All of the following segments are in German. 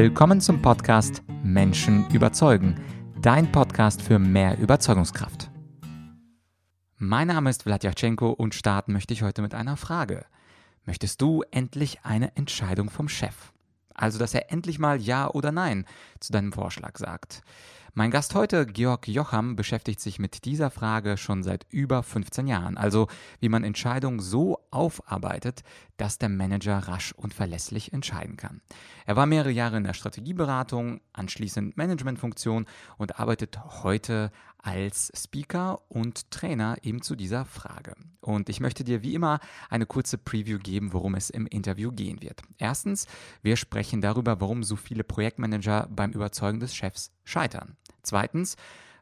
Willkommen zum Podcast Menschen überzeugen, dein Podcast für mehr Überzeugungskraft. Mein Name ist Vladyachenko und starten möchte ich heute mit einer Frage. Möchtest du endlich eine Entscheidung vom Chef? Also, dass er endlich mal Ja oder Nein zu deinem Vorschlag sagt. Mein Gast heute, Georg Jocham, beschäftigt sich mit dieser Frage schon seit über 15 Jahren. Also, wie man Entscheidungen so aufarbeitet, dass der Manager rasch und verlässlich entscheiden kann. Er war mehrere Jahre in der Strategieberatung, anschließend Managementfunktion und arbeitet heute als Speaker und Trainer eben zu dieser Frage. Und ich möchte dir wie immer eine kurze Preview geben, worum es im Interview gehen wird. Erstens, wir sprechen darüber, warum so viele Projektmanager beim Überzeugen des Chefs scheitern. Zweitens,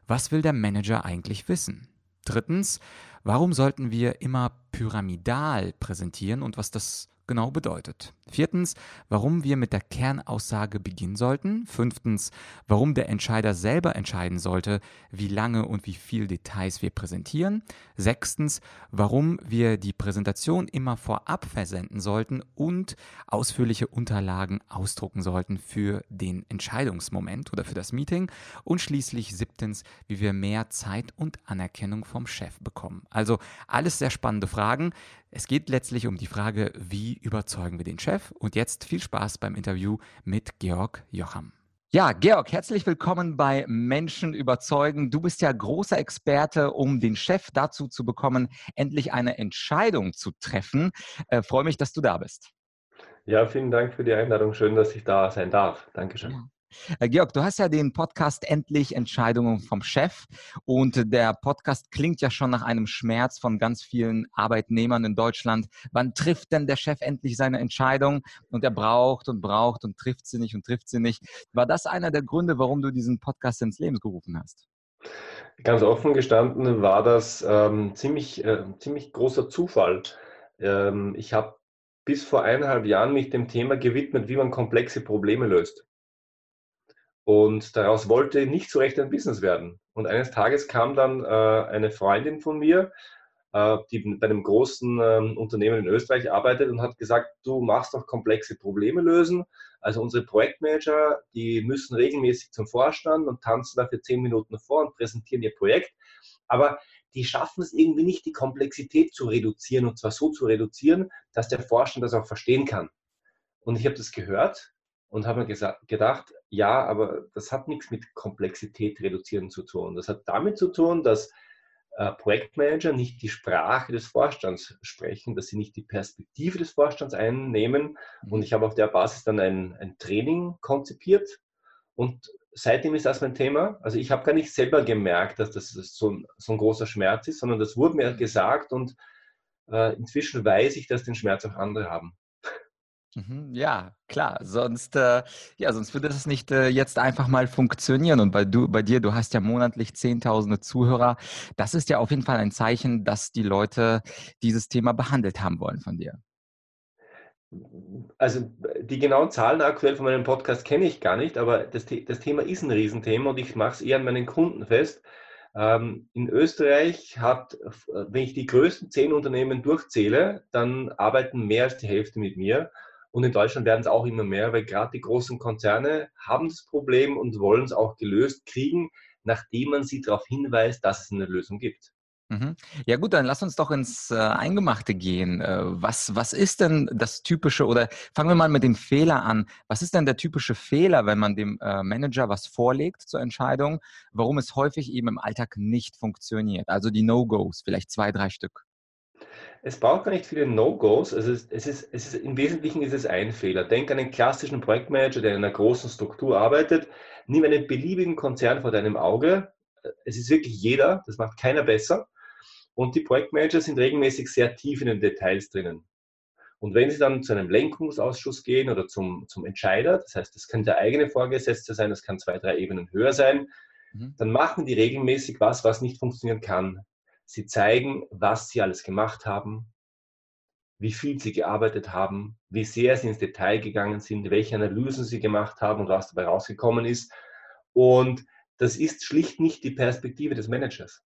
was will der Manager eigentlich wissen? Drittens, warum sollten wir immer pyramidal präsentieren und was das genau bedeutet. Viertens, warum wir mit der Kernaussage beginnen sollten. Fünftens, warum der Entscheider selber entscheiden sollte, wie lange und wie viel Details wir präsentieren. Sechstens, warum wir die Präsentation immer vorab versenden sollten und ausführliche Unterlagen ausdrucken sollten für den Entscheidungsmoment oder für das Meeting. Und schließlich siebtens, wie wir mehr Zeit und Anerkennung vom Chef bekommen. Also alles sehr spannende Fragen. Es geht letztlich um die Frage, wie überzeugen wir den Chef? Und jetzt viel Spaß beim Interview mit Georg Jocham. Ja, Georg, herzlich willkommen bei Menschen überzeugen. Du bist ja großer Experte, um den Chef dazu zu bekommen, endlich eine Entscheidung zu treffen. Äh, freue mich, dass du da bist. Ja, vielen Dank für die Einladung. Schön, dass ich da sein darf. Dankeschön. Ja. Äh, Georg, du hast ja den Podcast Endlich Entscheidungen vom Chef und der Podcast klingt ja schon nach einem Schmerz von ganz vielen Arbeitnehmern in Deutschland. Wann trifft denn der Chef endlich seine Entscheidung? Und er braucht und braucht und trifft sie nicht und trifft sie nicht. War das einer der Gründe, warum du diesen Podcast ins Leben gerufen hast? Ganz offen gestanden war das ähm, ziemlich, äh, ziemlich großer Zufall. Ähm, ich habe bis vor eineinhalb Jahren mich dem Thema gewidmet, wie man komplexe Probleme löst. Und daraus wollte nicht so recht ein Business werden. Und eines Tages kam dann äh, eine Freundin von mir, äh, die bei einem großen äh, Unternehmen in Österreich arbeitet und hat gesagt, du machst doch komplexe Probleme lösen. Also unsere Projektmanager, die müssen regelmäßig zum Vorstand und tanzen dafür zehn Minuten vor und präsentieren ihr Projekt. Aber die schaffen es irgendwie nicht, die Komplexität zu reduzieren und zwar so zu reduzieren, dass der Vorstand das auch verstehen kann. Und ich habe das gehört und habe mir gedacht, ja, aber das hat nichts mit Komplexität reduzieren zu tun. Das hat damit zu tun, dass äh, Projektmanager nicht die Sprache des Vorstands sprechen, dass sie nicht die Perspektive des Vorstands einnehmen. Mhm. Und ich habe auf der Basis dann ein, ein Training konzipiert. Und seitdem ist das mein Thema. Also ich habe gar nicht selber gemerkt, dass das so ein, so ein großer Schmerz ist, sondern das wurde mir gesagt und äh, inzwischen weiß ich, dass den Schmerz auch andere haben. Mhm, ja, klar. Sonst, äh, ja, sonst würde es nicht äh, jetzt einfach mal funktionieren. Und bei, du, bei dir, du hast ja monatlich Zehntausende Zuhörer. Das ist ja auf jeden Fall ein Zeichen, dass die Leute dieses Thema behandelt haben wollen von dir. Also die genauen Zahlen aktuell von meinem Podcast kenne ich gar nicht, aber das, das Thema ist ein Riesenthema und ich mache es eher an meinen Kunden fest. Ähm, in Österreich hat, wenn ich die größten zehn Unternehmen durchzähle, dann arbeiten mehr als die Hälfte mit mir. Und in Deutschland werden es auch immer mehr, weil gerade die großen Konzerne haben das Problem und wollen es auch gelöst kriegen, nachdem man sie darauf hinweist, dass es eine Lösung gibt. Mhm. Ja gut, dann lass uns doch ins äh, Eingemachte gehen. Äh, was, was ist denn das typische, oder fangen wir mal mit dem Fehler an. Was ist denn der typische Fehler, wenn man dem äh, Manager was vorlegt zur Entscheidung, warum es häufig eben im Alltag nicht funktioniert? Also die No-Gos, vielleicht zwei, drei Stück. Es braucht gar nicht viele No-Gos. Also es, es, ist, es ist, Im Wesentlichen ist es ein Fehler. Denk an einen klassischen Projektmanager, der in einer großen Struktur arbeitet. Nimm einen beliebigen Konzern vor deinem Auge. Es ist wirklich jeder, das macht keiner besser. Und die Projektmanager sind regelmäßig sehr tief in den Details drinnen. Und wenn sie dann zu einem Lenkungsausschuss gehen oder zum, zum Entscheider, das heißt, das kann der eigene Vorgesetzte sein, das kann zwei, drei Ebenen höher sein, mhm. dann machen die regelmäßig was, was nicht funktionieren kann. Sie zeigen, was sie alles gemacht haben, wie viel sie gearbeitet haben, wie sehr sie ins Detail gegangen sind, welche Analysen sie gemacht haben und was dabei rausgekommen ist. Und das ist schlicht nicht die Perspektive des Managers.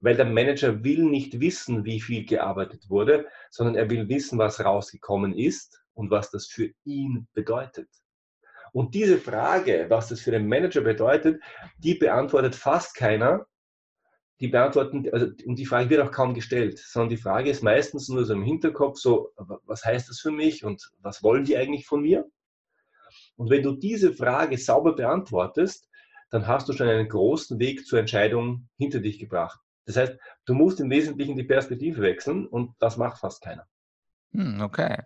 Weil der Manager will nicht wissen, wie viel gearbeitet wurde, sondern er will wissen, was rausgekommen ist und was das für ihn bedeutet. Und diese Frage, was das für den Manager bedeutet, die beantwortet fast keiner. Die beantworten, also, und die Frage wird auch kaum gestellt, sondern die Frage ist meistens nur so im Hinterkopf so, was heißt das für mich und was wollen die eigentlich von mir? Und wenn du diese Frage sauber beantwortest, dann hast du schon einen großen Weg zur Entscheidung hinter dich gebracht. Das heißt, du musst im Wesentlichen die Perspektive wechseln und das macht fast keiner. Hm, okay.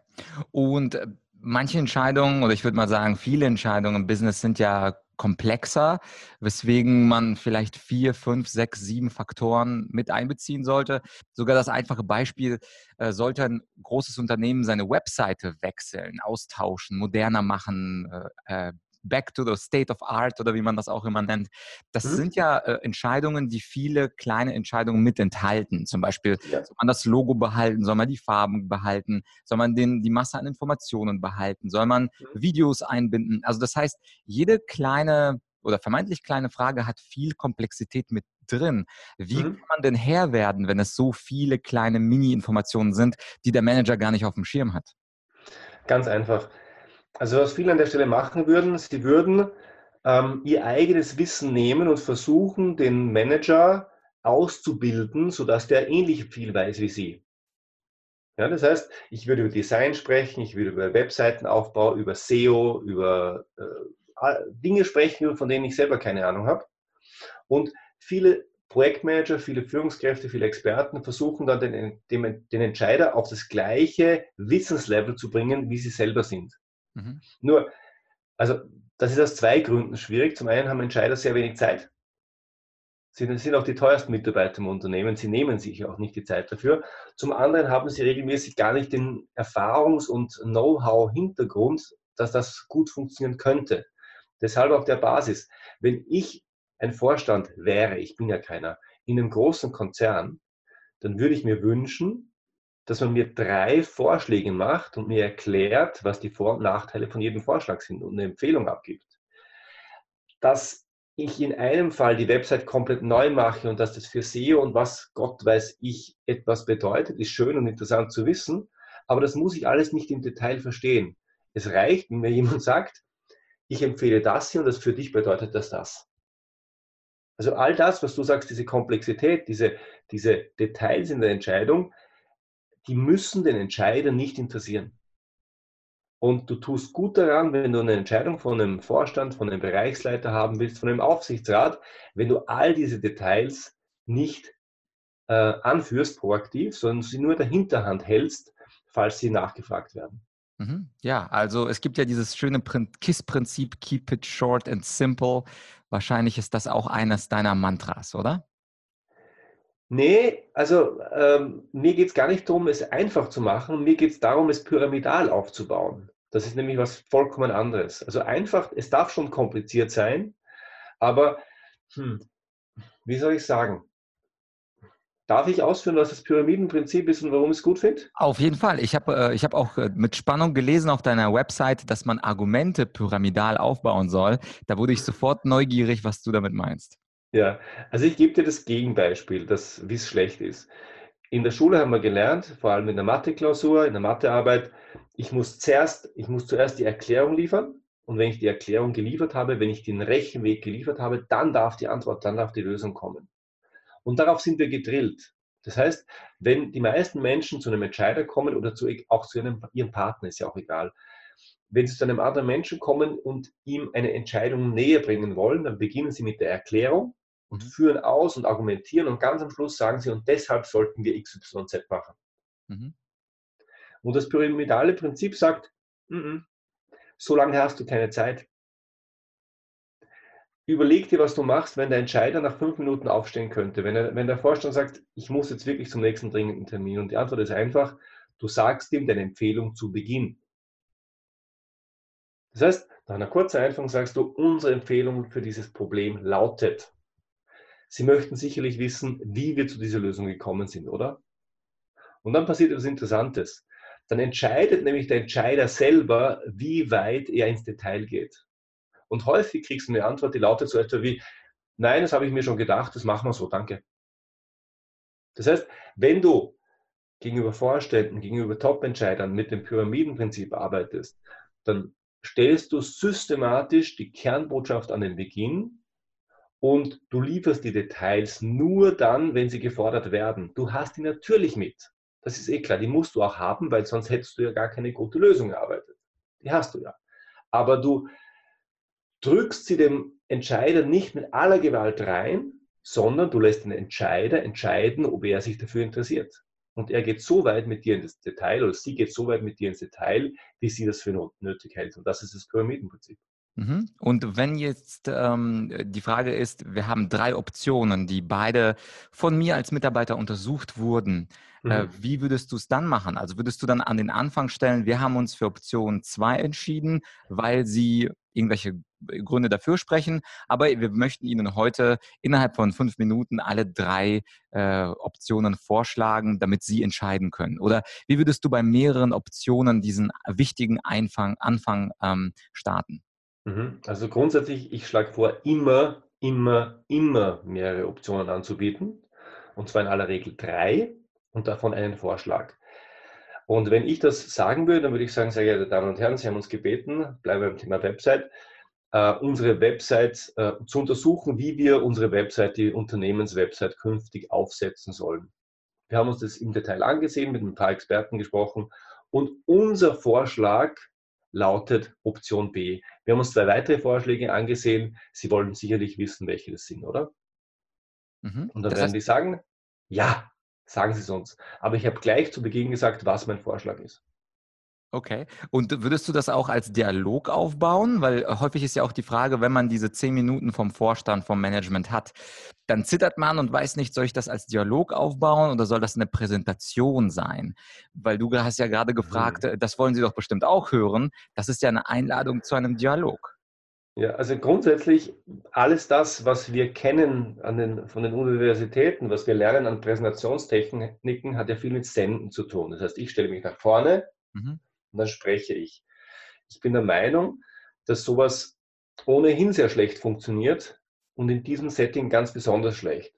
Und äh, manche Entscheidungen oder ich würde mal sagen, viele Entscheidungen im Business sind ja komplexer, weswegen man vielleicht vier, fünf, sechs, sieben Faktoren mit einbeziehen sollte. Sogar das einfache Beispiel, äh, sollte ein großes Unternehmen seine Webseite wechseln, austauschen, moderner machen, äh, äh back to the state of art oder wie man das auch immer nennt. Das mhm. sind ja äh, Entscheidungen, die viele kleine Entscheidungen mit enthalten. Zum Beispiel, ja. soll man das Logo behalten, soll man die Farben behalten, soll man den, die Masse an Informationen behalten, soll man mhm. Videos einbinden. Also das heißt, jede kleine oder vermeintlich kleine Frage hat viel Komplexität mit drin. Wie mhm. kann man denn Herr werden, wenn es so viele kleine Mini-Informationen sind, die der Manager gar nicht auf dem Schirm hat? Ganz einfach. Also was viele an der Stelle machen würden, sie würden ähm, ihr eigenes Wissen nehmen und versuchen, den Manager auszubilden, sodass der ähnlich viel weiß wie sie. Ja, das heißt, ich würde über Design sprechen, ich würde über Webseitenaufbau, über SEO, über äh, Dinge sprechen, von denen ich selber keine Ahnung habe. Und viele Projektmanager, viele Führungskräfte, viele Experten versuchen dann den, den, den Entscheider auf das gleiche Wissenslevel zu bringen, wie sie selber sind. Mhm. Nur, also das ist aus zwei Gründen schwierig. Zum einen haben Entscheider sehr wenig Zeit. Sie sind auch die teuersten Mitarbeiter im Unternehmen. Sie nehmen sich auch nicht die Zeit dafür. Zum anderen haben sie regelmäßig gar nicht den Erfahrungs- und Know-how-Hintergrund, dass das gut funktionieren könnte. Deshalb auf der Basis, wenn ich ein Vorstand wäre, ich bin ja keiner, in einem großen Konzern, dann würde ich mir wünschen, dass man mir drei Vorschläge macht und mir erklärt, was die Vor- und Nachteile von jedem Vorschlag sind und eine Empfehlung abgibt. Dass ich in einem Fall die Website komplett neu mache und dass das für SEO und was Gott weiß ich etwas bedeutet, ist schön und interessant zu wissen, aber das muss ich alles nicht im Detail verstehen. Es reicht, wenn mir jemand sagt, ich empfehle das hier und das für dich bedeutet das das. Also all das, was du sagst, diese Komplexität, diese, diese Details in der Entscheidung, die müssen den Entscheider nicht interessieren. Und du tust gut daran, wenn du eine Entscheidung von einem Vorstand, von einem Bereichsleiter haben willst, von einem Aufsichtsrat, wenn du all diese Details nicht äh, anführst proaktiv, sondern sie nur der Hinterhand hältst, falls sie nachgefragt werden. Mhm. Ja, also es gibt ja dieses schöne KISS-Prinzip, keep it short and simple. Wahrscheinlich ist das auch eines deiner Mantras, oder? Nee, also ähm, mir geht es gar nicht darum, es einfach zu machen. Mir geht es darum, es pyramidal aufzubauen. Das ist nämlich was vollkommen anderes. Also einfach, es darf schon kompliziert sein, aber hm, wie soll ich sagen? Darf ich ausführen, was das Pyramidenprinzip ist und warum ich es gut finde? Auf jeden Fall. Ich habe äh, hab auch äh, mit Spannung gelesen auf deiner Website, dass man Argumente pyramidal aufbauen soll. Da wurde ich sofort neugierig, was du damit meinst. Ja, also ich gebe dir das Gegenbeispiel, wie es schlecht ist. In der Schule haben wir gelernt, vor allem in der Mathe-Klausur, in der Mathearbeit, ich muss zuerst, ich muss zuerst die Erklärung liefern. Und wenn ich die Erklärung geliefert habe, wenn ich den Rechenweg geliefert habe, dann darf die Antwort, dann darf die Lösung kommen. Und darauf sind wir gedrillt. Das heißt, wenn die meisten Menschen zu einem Entscheider kommen oder zu, auch zu einem, ihrem Partner, ist ja auch egal, wenn sie zu einem anderen Menschen kommen und ihm eine Entscheidung näher bringen wollen, dann beginnen sie mit der Erklärung und führen aus und argumentieren und ganz am Schluss sagen sie, und deshalb sollten wir XYZ machen. Mhm. Und das pyramidale Prinzip sagt, mm -mm, so lange hast du keine Zeit. Überleg dir, was du machst, wenn der Entscheider nach fünf Minuten aufstehen könnte. Wenn, er, wenn der Vorstand sagt, ich muss jetzt wirklich zum nächsten dringenden Termin. Und die Antwort ist einfach, du sagst ihm deine Empfehlung zu Beginn. Das heißt, nach einer kurzen Einführung sagst du, unsere Empfehlung für dieses Problem lautet. Sie möchten sicherlich wissen, wie wir zu dieser Lösung gekommen sind, oder? Und dann passiert etwas Interessantes. Dann entscheidet nämlich der Entscheider selber, wie weit er ins Detail geht. Und häufig kriegst du eine Antwort, die lautet so etwa wie, nein, das habe ich mir schon gedacht, das machen wir so, danke. Das heißt, wenn du gegenüber Vorständen, gegenüber Top-Entscheidern mit dem Pyramidenprinzip arbeitest, dann stellst du systematisch die Kernbotschaft an den Beginn und du lieferst die Details nur dann, wenn sie gefordert werden. Du hast die natürlich mit. Das ist eh klar, die musst du auch haben, weil sonst hättest du ja gar keine gute Lösung erarbeitet. Die hast du ja. Aber du drückst sie dem Entscheider nicht mit aller Gewalt rein, sondern du lässt den Entscheider entscheiden, ob er sich dafür interessiert. Und er geht so weit mit dir ins Detail oder sie geht so weit mit dir ins Detail, wie sie das für nötig hält. Und das ist das Pyramidenprinzip. Mhm. Und wenn jetzt ähm, die Frage ist, wir haben drei Optionen, die beide von mir als Mitarbeiter untersucht wurden, äh, mhm. äh, wie würdest du es dann machen? Also würdest du dann an den Anfang stellen, wir haben uns für Option 2 entschieden, weil sie irgendwelche Gründe dafür sprechen, aber wir möchten Ihnen heute innerhalb von fünf Minuten alle drei äh, Optionen vorschlagen, damit Sie entscheiden können. Oder wie würdest du bei mehreren Optionen diesen wichtigen Einfang, Anfang ähm, starten? Mhm. Also grundsätzlich, ich schlage vor, immer, immer, immer mehrere Optionen anzubieten. Und zwar in aller Regel drei und davon einen Vorschlag. Und wenn ich das sagen würde, dann würde ich sagen, sehr geehrte Damen und Herren, Sie haben uns gebeten, bleiben wir beim Thema Website, äh, unsere Website äh, zu untersuchen, wie wir unsere Website, die Unternehmenswebsite künftig aufsetzen sollen. Wir haben uns das im Detail angesehen, mit ein paar Experten gesprochen und unser Vorschlag lautet Option B. Wir haben uns zwei weitere Vorschläge angesehen. Sie wollen sicherlich wissen, welche das sind, oder? Mhm. Und dann das werden heißt, die sagen, ja, sagen Sie es uns. Aber ich habe gleich zu Beginn gesagt, was mein Vorschlag ist. Okay. Und würdest du das auch als Dialog aufbauen? Weil äh, häufig ist ja auch die Frage, wenn man diese zehn Minuten vom Vorstand, vom Management hat, dann zittert man und weiß nicht, soll ich das als Dialog aufbauen oder soll das eine Präsentation sein? Weil du hast ja gerade gefragt, mhm. das wollen sie doch bestimmt auch hören. Das ist ja eine Einladung zu einem Dialog. Ja, also grundsätzlich alles das, was wir kennen an den, von den Universitäten, was wir lernen an Präsentationstechniken, hat ja viel mit Senden zu tun. Das heißt, ich stelle mich nach vorne, mhm und dann spreche ich. Ich bin der Meinung, dass sowas ohnehin sehr schlecht funktioniert und in diesem Setting ganz besonders schlecht.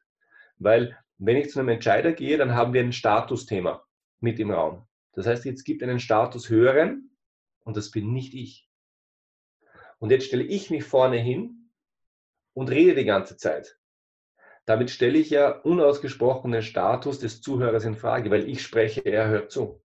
Weil wenn ich zu einem Entscheider gehe, dann haben wir ein Statusthema mit im Raum. Das heißt, jetzt gibt einen Status höheren und das bin nicht ich. Und jetzt stelle ich mich vorne hin und rede die ganze Zeit. Damit stelle ich ja unausgesprochen den Status des Zuhörers in Frage, weil ich spreche, er hört zu.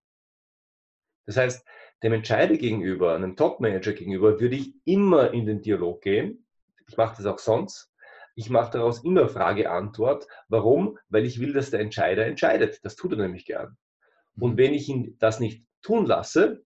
Das heißt, dem Entscheider gegenüber, einem Top-Manager gegenüber, würde ich immer in den Dialog gehen. Ich mache das auch sonst. Ich mache daraus immer Frage-Antwort. Warum? Weil ich will, dass der Entscheider entscheidet. Das tut er nämlich gern. Und mhm. wenn ich ihn das nicht tun lasse,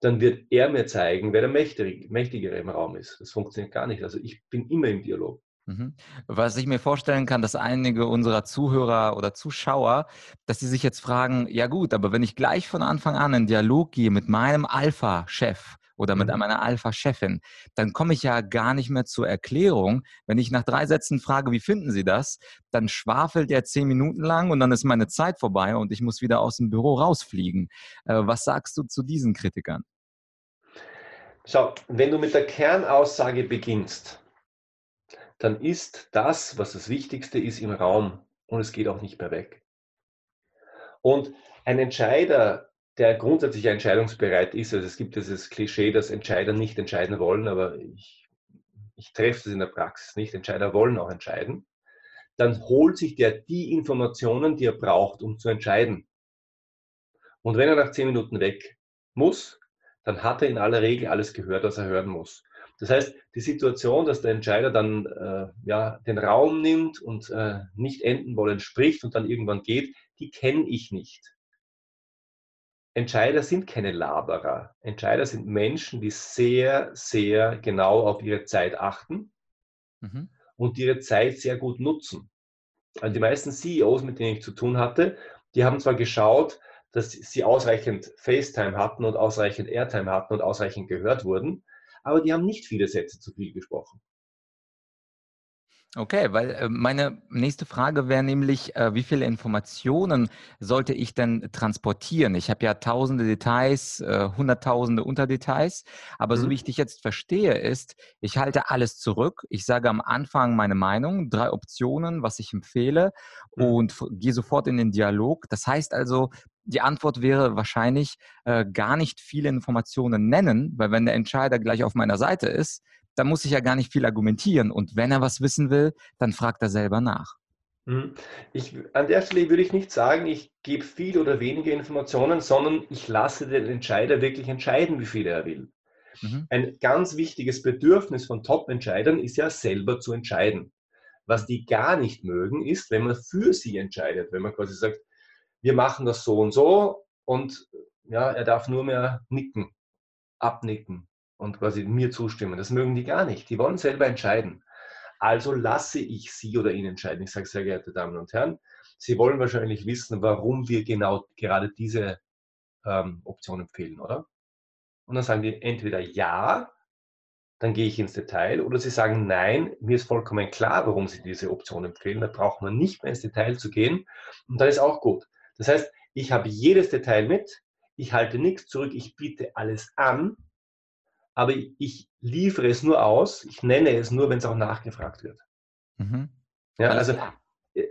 dann wird er mir zeigen, wer der Mächtigere im Raum ist. Das funktioniert gar nicht. Also ich bin immer im Dialog. Mhm. Was ich mir vorstellen kann, dass einige unserer Zuhörer oder Zuschauer, dass sie sich jetzt fragen, ja gut, aber wenn ich gleich von Anfang an in Dialog gehe mit meinem Alpha-Chef oder mit mhm. meiner Alpha-Chefin, dann komme ich ja gar nicht mehr zur Erklärung. Wenn ich nach drei Sätzen frage, wie finden Sie das, dann schwafelt er zehn Minuten lang und dann ist meine Zeit vorbei und ich muss wieder aus dem Büro rausfliegen. Äh, was sagst du zu diesen Kritikern? Schau, wenn du mit der Kernaussage beginnst, dann ist das, was das Wichtigste ist, im Raum und es geht auch nicht mehr weg. Und ein Entscheider, der grundsätzlich entscheidungsbereit ist, also es gibt dieses Klischee, dass Entscheider nicht entscheiden wollen, aber ich, ich treffe das in der Praxis nicht, Entscheider wollen auch entscheiden, dann holt sich der die Informationen, die er braucht, um zu entscheiden. Und wenn er nach zehn Minuten weg muss, dann hat er in aller Regel alles gehört, was er hören muss. Das heißt, die Situation, dass der Entscheider dann äh, ja, den Raum nimmt und äh, nicht enden wollen spricht und dann irgendwann geht, die kenne ich nicht. Entscheider sind keine Laberer. Entscheider sind Menschen, die sehr, sehr genau auf ihre Zeit achten mhm. und ihre Zeit sehr gut nutzen. Also die meisten CEOs, mit denen ich zu tun hatte, die haben zwar geschaut, dass sie ausreichend FaceTime hatten und ausreichend Airtime hatten und ausreichend gehört wurden, aber die haben nicht viele Sätze zu viel gesprochen. Okay, weil äh, meine nächste Frage wäre nämlich, äh, wie viele Informationen sollte ich denn transportieren? Ich habe ja tausende Details, äh, hunderttausende Unterdetails, aber mhm. so wie ich dich jetzt verstehe, ist, ich halte alles zurück. Ich sage am Anfang meine Meinung, drei Optionen, was ich empfehle mhm. und gehe sofort in den Dialog. Das heißt also, die Antwort wäre wahrscheinlich äh, gar nicht viele Informationen nennen, weil wenn der Entscheider gleich auf meiner Seite ist, dann muss ich ja gar nicht viel argumentieren. Und wenn er was wissen will, dann fragt er selber nach. Mhm. Ich, an der Stelle würde ich nicht sagen, ich gebe viel oder weniger Informationen, sondern ich lasse den Entscheider wirklich entscheiden, wie viel er will. Mhm. Ein ganz wichtiges Bedürfnis von Top-Entscheidern ist ja selber zu entscheiden. Was die gar nicht mögen, ist, wenn man für sie entscheidet, wenn man quasi sagt, wir machen das so und so und ja, er darf nur mehr nicken, abnicken und quasi mir zustimmen. Das mögen die gar nicht. Die wollen selber entscheiden. Also lasse ich Sie oder ihn entscheiden. Ich sage, sehr geehrte Damen und Herren, Sie wollen wahrscheinlich wissen, warum wir genau gerade diese ähm, Option empfehlen, oder? Und dann sagen die entweder ja, dann gehe ich ins Detail, oder sie sagen nein, mir ist vollkommen klar, warum Sie diese Option empfehlen. Da braucht man nicht mehr ins Detail zu gehen. Und dann ist auch gut. Das heißt, ich habe jedes Detail mit, ich halte nichts zurück, ich biete alles an aber ich liefere es nur aus, ich nenne es nur, wenn es auch nachgefragt wird. Mhm. Ja, also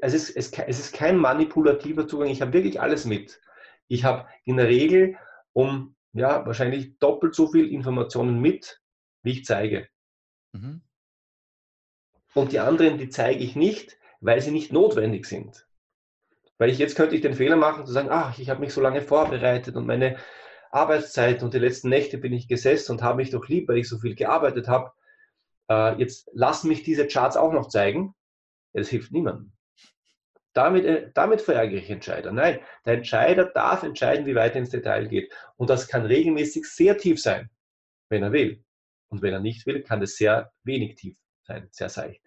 es ist, es, es ist kein manipulativer Zugang, ich habe wirklich alles mit. Ich habe in der Regel um ja, wahrscheinlich doppelt so viel Informationen mit, wie ich zeige. Mhm. Und die anderen, die zeige ich nicht, weil sie nicht notwendig sind. Weil ich jetzt könnte ich den Fehler machen, zu sagen, ach, ich habe mich so lange vorbereitet und meine Arbeitszeit und die letzten Nächte bin ich gesessen und habe mich doch lieb, weil ich so viel gearbeitet habe. Äh, jetzt lass mich diese Charts auch noch zeigen. Ja, das hilft niemandem. Damit, äh, damit verärgere ich Entscheider. Nein, der Entscheider darf entscheiden, wie weit er ins Detail geht. Und das kann regelmäßig sehr tief sein, wenn er will. Und wenn er nicht will, kann es sehr wenig tief sein, sehr seicht.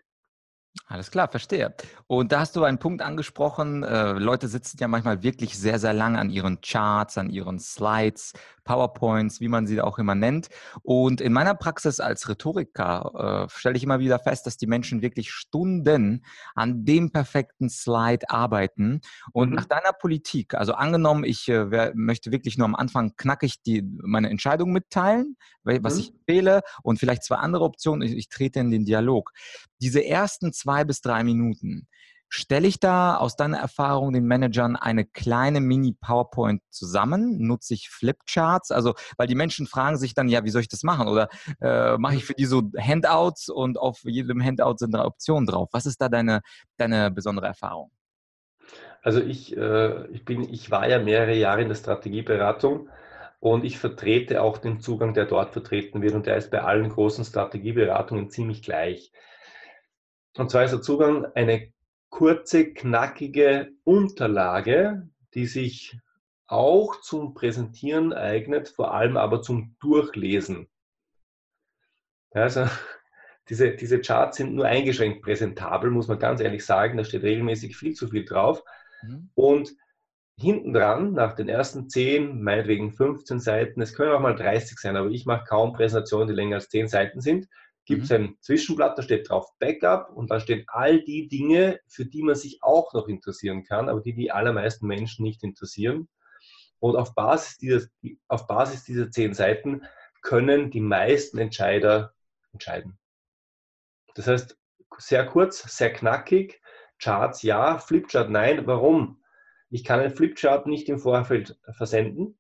Alles klar, verstehe. Und da hast du einen Punkt angesprochen. Äh, Leute sitzen ja manchmal wirklich sehr, sehr lang an ihren Charts, an ihren Slides, PowerPoints, wie man sie auch immer nennt. Und in meiner Praxis als Rhetoriker äh, stelle ich immer wieder fest, dass die Menschen wirklich Stunden an dem perfekten Slide arbeiten. Und mhm. nach deiner Politik, also angenommen, ich äh, wer, möchte wirklich nur am Anfang knackig die, meine Entscheidung mitteilen, was mhm. ich wähle und vielleicht zwei andere Optionen, ich, ich trete in den Dialog. Diese ersten zwei bis drei Minuten, Stelle ich da aus deiner Erfahrung den Managern eine kleine Mini-PowerPoint zusammen? Nutze ich Flipcharts? Also, weil die Menschen fragen sich dann, ja, wie soll ich das machen? Oder äh, mache ich für die so Handouts und auf jedem Handout sind drei Optionen drauf? Was ist da deine, deine besondere Erfahrung? Also ich, äh, ich, bin, ich war ja mehrere Jahre in der Strategieberatung und ich vertrete auch den Zugang, der dort vertreten wird und der ist bei allen großen Strategieberatungen ziemlich gleich. Und zwar ist der Zugang eine kurze, knackige Unterlage, die sich auch zum Präsentieren eignet, vor allem aber zum Durchlesen. Also diese, diese Charts sind nur eingeschränkt präsentabel, muss man ganz ehrlich sagen. Da steht regelmäßig viel zu viel drauf. Mhm. Und hinten dran, nach den ersten 10, meinetwegen 15 Seiten, es können auch mal 30 sein, aber ich mache kaum Präsentationen, die länger als 10 Seiten sind, gibt es mhm. ein Zwischenblatt, da steht drauf Backup und da stehen all die Dinge, für die man sich auch noch interessieren kann, aber die die allermeisten Menschen nicht interessieren. Und auf Basis dieser, auf Basis dieser zehn Seiten können die meisten Entscheider entscheiden. Das heißt, sehr kurz, sehr knackig, Charts ja, Flipchart nein. Warum? Ich kann einen Flipchart nicht im Vorfeld versenden.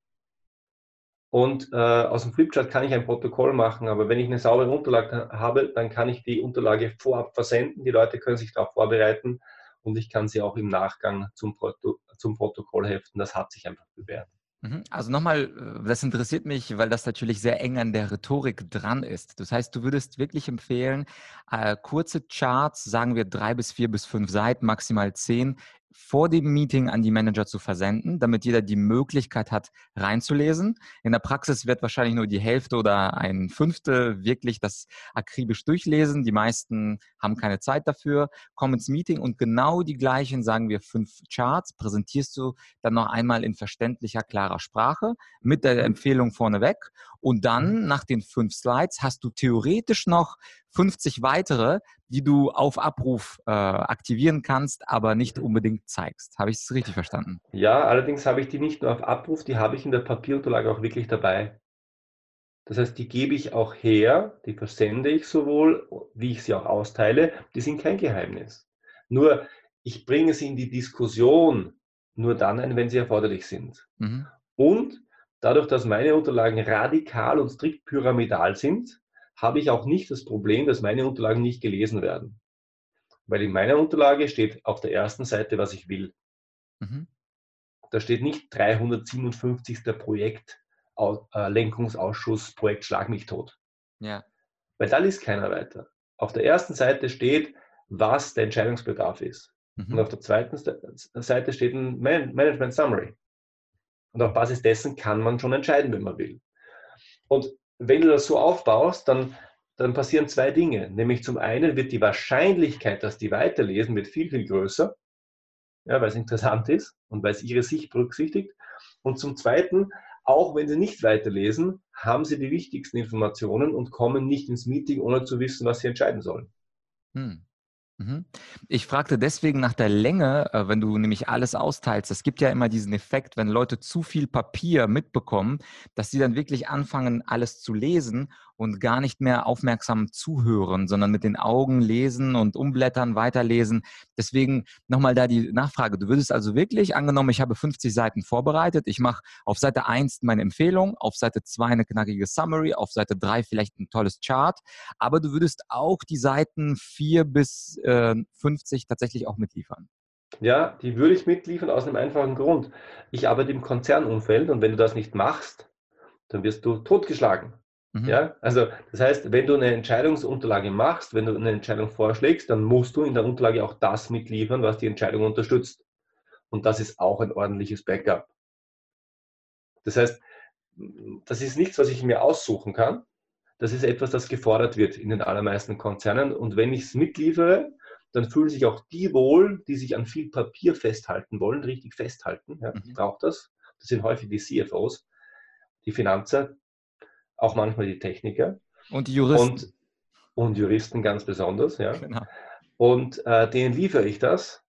Und äh, aus dem Flipchart kann ich ein Protokoll machen, aber wenn ich eine saubere Unterlage habe, dann kann ich die Unterlage vorab versenden. Die Leute können sich darauf vorbereiten und ich kann sie auch im Nachgang zum, Proto zum Protokoll heften. Das hat sich einfach bewährt. Mhm. Also nochmal, äh, das interessiert mich, weil das natürlich sehr eng an der Rhetorik dran ist. Das heißt, du würdest wirklich empfehlen, äh, kurze Charts, sagen wir drei bis vier bis fünf Seiten, maximal zehn, vor dem Meeting an die Manager zu versenden, damit jeder die Möglichkeit hat, reinzulesen. In der Praxis wird wahrscheinlich nur die Hälfte oder ein Fünftel wirklich das akribisch durchlesen. Die meisten haben keine Zeit dafür, kommen ins Meeting und genau die gleichen, sagen wir, fünf Charts präsentierst du dann noch einmal in verständlicher, klarer Sprache mit der Empfehlung vorneweg. Und dann, nach den fünf Slides, hast du theoretisch noch 50 weitere, die du auf Abruf äh, aktivieren kannst, aber nicht unbedingt zeigst. Habe ich es richtig verstanden? Ja, allerdings habe ich die nicht nur auf Abruf, die habe ich in der Papierunterlage auch wirklich dabei. Das heißt, die gebe ich auch her, die versende ich sowohl, wie ich sie auch austeile. Die sind kein Geheimnis. Nur, ich bringe sie in die Diskussion nur dann ein, wenn sie erforderlich sind. Mhm. Und dadurch, dass meine Unterlagen radikal und strikt pyramidal sind, habe ich auch nicht das Problem, dass meine Unterlagen nicht gelesen werden. Weil in meiner Unterlage steht auf der ersten Seite, was ich will. Mhm. Da steht nicht 357. Projekt, äh, Lenkungsausschuss, Projekt Schlag mich tot. Ja. Weil da liest keiner weiter. Auf der ersten Seite steht, was der Entscheidungsbedarf ist. Mhm. Und auf der zweiten Seite steht ein Management Summary. Und auf Basis dessen kann man schon entscheiden, wenn man will. Und wenn du das so aufbaust, dann, dann passieren zwei Dinge. Nämlich zum einen wird die Wahrscheinlichkeit, dass die weiterlesen, wird viel, viel größer, ja, weil es interessant ist und weil es ihre Sicht berücksichtigt. Und zum zweiten, auch wenn sie nicht weiterlesen, haben sie die wichtigsten Informationen und kommen nicht ins Meeting, ohne zu wissen, was sie entscheiden sollen. Hm. Mhm. Ich fragte deswegen nach der Länge, äh, wenn du nämlich alles austeilst. Es gibt ja immer diesen Effekt, wenn Leute zu viel Papier mitbekommen, dass sie dann wirklich anfangen, alles zu lesen und gar nicht mehr aufmerksam zuhören, sondern mit den Augen lesen und umblättern, weiterlesen. Deswegen nochmal da die Nachfrage. Du würdest also wirklich, angenommen, ich habe 50 Seiten vorbereitet, ich mache auf Seite 1 meine Empfehlung, auf Seite 2 eine knackige Summary, auf Seite 3 vielleicht ein tolles Chart, aber du würdest auch die Seiten 4 bis äh, 50 tatsächlich auch mitliefern. Ja, die würde ich mitliefern aus einem einfachen Grund. Ich arbeite im Konzernumfeld und wenn du das nicht machst, dann wirst du totgeschlagen. Mhm. Ja, also das heißt, wenn du eine Entscheidungsunterlage machst, wenn du eine Entscheidung vorschlägst, dann musst du in der Unterlage auch das mitliefern, was die Entscheidung unterstützt. Und das ist auch ein ordentliches Backup. Das heißt, das ist nichts, was ich mir aussuchen kann. Das ist etwas, das gefordert wird in den allermeisten Konzernen. Und wenn ich es mitliefere, dann fühlen sich auch die wohl, die sich an viel Papier festhalten wollen, richtig festhalten. Ja, mhm. Ich brauche das. Das sind häufig die CFOs, die Finanzer, auch manchmal die Techniker. Und die Juristen. Und, und Juristen ganz besonders, ja. Genau. Und äh, denen liefere ich das.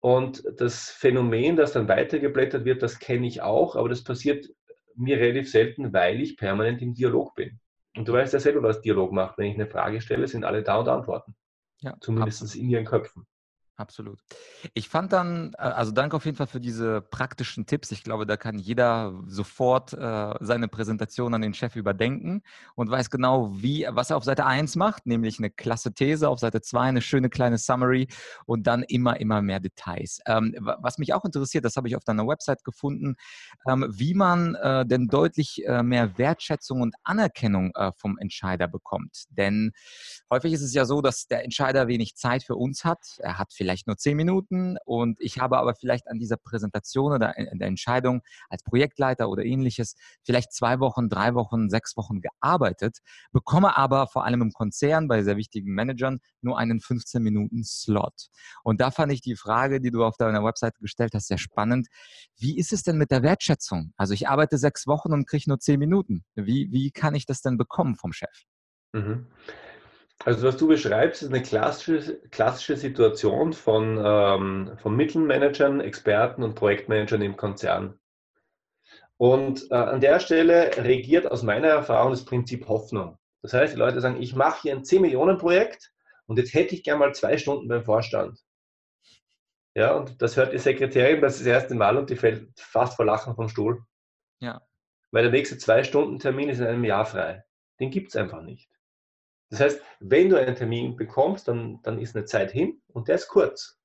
Und das Phänomen, das dann weitergeblättert wird, das kenne ich auch, aber das passiert mir relativ selten, weil ich permanent im Dialog bin. Und du weißt ja selber, was Dialog macht. Wenn ich eine Frage stelle, sind alle da und antworten. Ja, Zumindest absolut. in ihren Köpfen. Absolut. Ich fand dann, äh, also danke auf jeden Fall für diese praktischen Tipps. Ich glaube, da kann jeder sofort äh, seine Präsentation an den Chef überdenken und weiß genau, wie, was er auf Seite 1 macht, nämlich eine klasse These, auf Seite 2 eine schöne kleine Summary und dann immer, immer mehr Details. Ähm, was mich auch interessiert, das habe ich auf deiner Website gefunden, ähm, wie man äh, denn deutlich äh, mehr Wertschätzung und Anerkennung äh, vom Entscheider bekommt. Denn häufig ist es ja so, dass der Entscheider wenig Zeit für uns hat. Er hat vielleicht nur zehn Minuten und ich habe aber vielleicht an dieser Präsentation oder in der Entscheidung als Projektleiter oder ähnliches vielleicht zwei Wochen, drei Wochen, sechs Wochen gearbeitet, bekomme aber vor allem im Konzern bei sehr wichtigen Managern nur einen 15 Minuten Slot. Und da fand ich die Frage, die du auf deiner Website gestellt hast, sehr spannend. Wie ist es denn mit der Wertschätzung? Also ich arbeite sechs Wochen und kriege nur zehn Minuten. Wie, wie kann ich das denn bekommen vom Chef? Mhm. Also was du beschreibst, ist eine klassische, klassische Situation von, ähm, von Mittelmanagern, Experten und Projektmanagern im Konzern. Und äh, an der Stelle regiert aus meiner Erfahrung das Prinzip Hoffnung. Das heißt, die Leute sagen, ich mache hier ein 10-Millionen-Projekt und jetzt hätte ich gerne mal zwei Stunden beim Vorstand. Ja, und das hört die Sekretärin das, das erste Mal und die fällt fast vor Lachen vom Stuhl. Ja. Weil der nächste Zwei-Stunden-Termin ist in einem Jahr frei. Den gibt es einfach nicht. Das heißt, wenn du einen Termin bekommst, dann, dann ist eine Zeit hin und der ist kurz.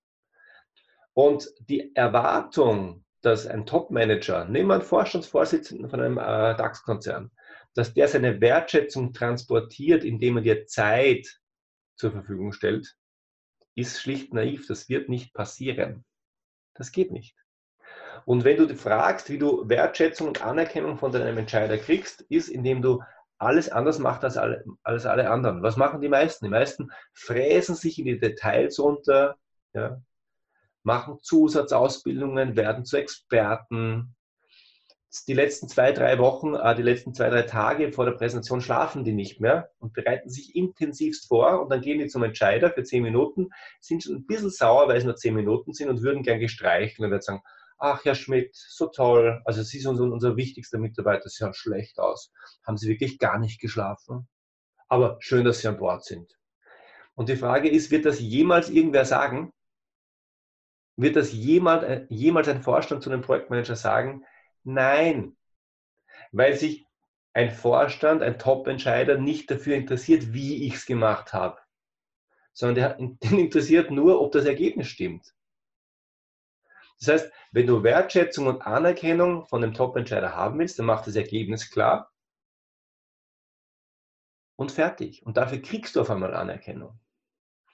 Und die Erwartung, dass ein Top-Manager, nehmen wir einen Vorstandsvorsitzenden von einem äh, DAX-Konzern, dass der seine Wertschätzung transportiert, indem er dir Zeit zur Verfügung stellt, ist schlicht naiv. Das wird nicht passieren. Das geht nicht. Und wenn du fragst, wie du Wertschätzung und Anerkennung von deinem Entscheider kriegst, ist, indem du alles anders macht als alle, als alle anderen. Was machen die meisten? Die meisten fräsen sich in die Details runter, ja, machen Zusatzausbildungen, werden zu Experten. Die letzten zwei, drei Wochen, äh, die letzten zwei, drei Tage vor der Präsentation schlafen die nicht mehr und bereiten sich intensivst vor und dann gehen die zum Entscheider für zehn Minuten, sind schon ein bisschen sauer, weil es nur zehn Minuten sind und würden gern gestreichen und werden sagen, ach Herr Schmidt, so toll, also Sie sind unser, wichtigster Mitarbeiter, Sie sehen schlecht aus. Haben Sie wirklich gar nicht geschlafen? Aber schön, dass Sie an Bord sind. Und die Frage ist, wird das jemals irgendwer sagen? Wird das jemals, äh, jemals ein Vorstand zu einem Projektmanager sagen? Nein. Weil sich ein Vorstand, ein Top-Entscheider nicht dafür interessiert, wie ich es gemacht habe, sondern der, den interessiert nur, ob das Ergebnis stimmt. Das heißt, wenn du Wertschätzung und Anerkennung von dem Top-Entscheider haben willst, dann mach das Ergebnis klar und fertig. Und dafür kriegst du auf einmal Anerkennung.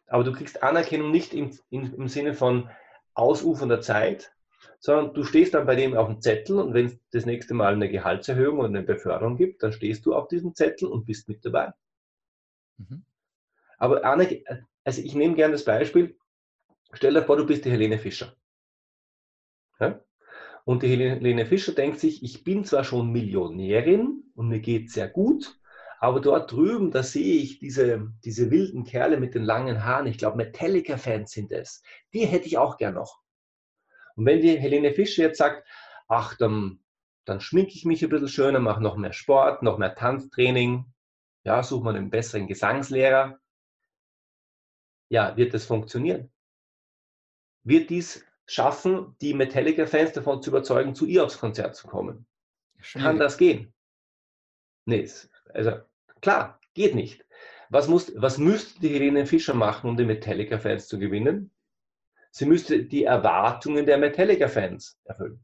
Aber du kriegst Anerkennung nicht im, im, im Sinne von ausufernder Zeit, sondern du stehst dann bei dem auf dem Zettel und wenn es das nächste Mal eine Gehaltserhöhung oder eine Beförderung gibt, dann stehst du auf diesem Zettel und bist mit dabei. Mhm. Aber also ich nehme gerne das Beispiel, stell dir vor, du bist die Helene Fischer. Ja? Und die Helene Fischer denkt sich, ich bin zwar schon Millionärin und mir geht sehr gut, aber dort drüben, da sehe ich diese, diese wilden Kerle mit den langen Haaren. Ich glaube, Metallica-Fans sind es. Die hätte ich auch gern noch. Und wenn die Helene Fischer jetzt sagt, ach, dann, dann schminke ich mich ein bisschen schöner, mache noch mehr Sport, noch mehr Tanztraining, ja, suche mal einen besseren Gesangslehrer, ja, wird das funktionieren? Wird dies schaffen, die Metallica-Fans davon zu überzeugen, zu ihr aufs Konzert zu kommen? Schwierig. Kann das gehen? Nee, also klar, geht nicht. Was, muss, was müsste die Helene Fischer machen, um die Metallica-Fans zu gewinnen? Sie müsste die Erwartungen der Metallica-Fans erfüllen.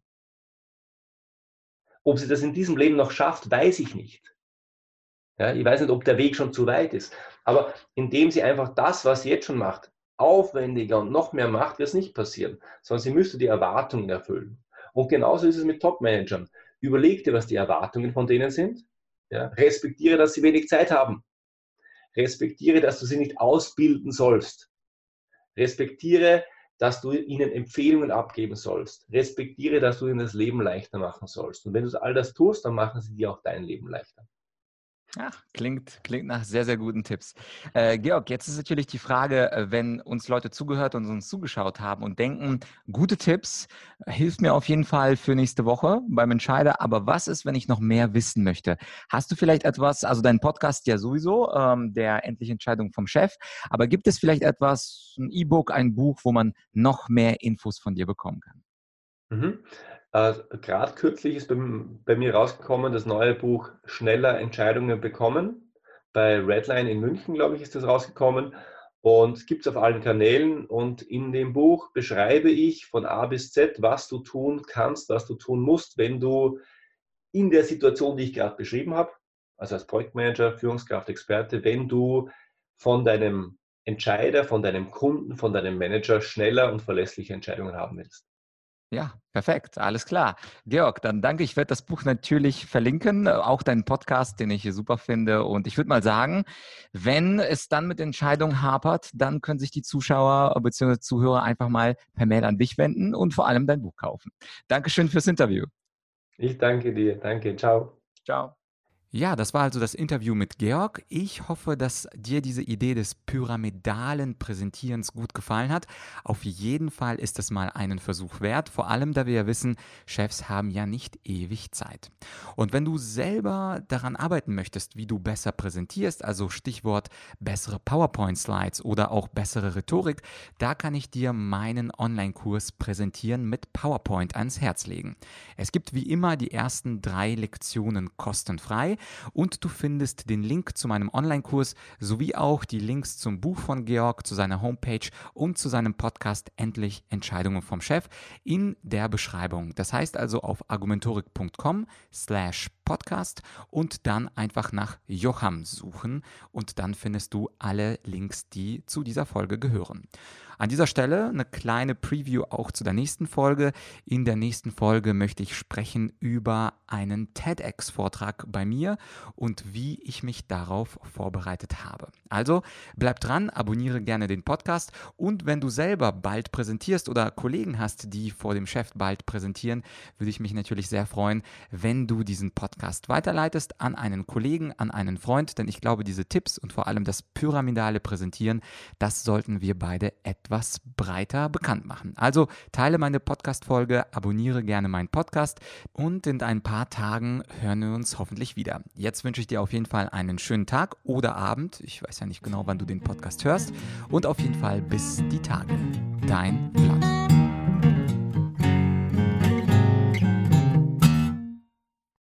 Ob sie das in diesem Leben noch schafft, weiß ich nicht. Ja, ich weiß nicht, ob der Weg schon zu weit ist. Aber indem sie einfach das, was sie jetzt schon macht, aufwendiger und noch mehr macht, wird es nicht passieren, sondern sie müsste die Erwartungen erfüllen. Und genauso ist es mit Top-Managern. Überleg dir, was die Erwartungen von denen sind. Ja, respektiere, dass sie wenig Zeit haben. Respektiere, dass du sie nicht ausbilden sollst. Respektiere, dass du ihnen Empfehlungen abgeben sollst. Respektiere, dass du ihnen das Leben leichter machen sollst. Und wenn du all das tust, dann machen sie dir auch dein Leben leichter. Ach, klingt, klingt nach sehr, sehr guten Tipps. Äh, Georg, jetzt ist natürlich die Frage, äh, wenn uns Leute zugehört und uns zugeschaut haben und denken, gute Tipps, äh, hilft mir auf jeden Fall für nächste Woche beim Entscheider. Aber was ist, wenn ich noch mehr wissen möchte? Hast du vielleicht etwas, also dein Podcast ja sowieso, ähm, der endliche Entscheidung vom Chef, aber gibt es vielleicht etwas, ein E-Book, ein Buch, wo man noch mehr Infos von dir bekommen kann? Mhm. Äh, Gerade kürzlich ist bei, bei, mir rausgekommen das neue Buch Schneller Entscheidungen bekommen. Bei Redline in München, glaube ich, ist das rausgekommen. Und gibt es auf allen Kanälen. Und in dem Buch beschreibe ich von A bis Z, was du tun kannst, was du tun musst, wenn du in der Situation, die ich gerade beschrieben habe, also als Projektmanager, Führungskraft, Experte, wenn du von deinem Entscheider, von deinem Kunden, von deinem Manager schneller und verlässliche Entscheidungen haben willst. Ja, perfekt, alles klar. Georg, dann danke. Ich werde das Buch natürlich verlinken, auch deinen Podcast, den ich hier super finde. Und ich würde mal sagen, wenn es dann mit Entscheidungen hapert, dann können sich die Zuschauer bzw. Zuhörer einfach mal per Mail an dich wenden und vor allem dein Buch kaufen. Dankeschön fürs Interview. Ich danke dir. Danke. Ciao. Ciao. Ja, das war also das Interview mit Georg. Ich hoffe, dass dir diese Idee des pyramidalen Präsentierens gut gefallen hat. Auf jeden Fall ist es mal einen Versuch wert, vor allem da wir ja wissen, Chefs haben ja nicht ewig Zeit. Und wenn du selber daran arbeiten möchtest, wie du besser präsentierst, also Stichwort bessere PowerPoint-Slides oder auch bessere Rhetorik, da kann ich dir meinen Online-Kurs Präsentieren mit PowerPoint ans Herz legen. Es gibt wie immer die ersten drei Lektionen kostenfrei und du findest den Link zu meinem Online-Kurs sowie auch die Links zum Buch von Georg, zu seiner Homepage und zu seinem Podcast Endlich Entscheidungen vom Chef in der Beschreibung. Das heißt also auf argumentorik.com slash podcast und dann einfach nach Jocham suchen und dann findest du alle Links, die zu dieser Folge gehören. An dieser Stelle eine kleine Preview auch zu der nächsten Folge. In der nächsten Folge möchte ich sprechen über einen TEDx-Vortrag bei mir und wie ich mich darauf vorbereitet habe. Also bleib dran, abonniere gerne den Podcast und wenn du selber bald präsentierst oder Kollegen hast, die vor dem Chef bald präsentieren, würde ich mich natürlich sehr freuen, wenn du diesen Podcast weiterleitest an einen Kollegen, an einen Freund, denn ich glaube, diese Tipps und vor allem das pyramidale Präsentieren, das sollten wir beide etwas etwas breiter bekannt machen. Also teile meine Podcast-Folge, abonniere gerne meinen Podcast und in ein paar Tagen hören wir uns hoffentlich wieder. Jetzt wünsche ich dir auf jeden Fall einen schönen Tag oder Abend. Ich weiß ja nicht genau, wann du den Podcast hörst. Und auf jeden Fall bis die Tage. Dein Vlad.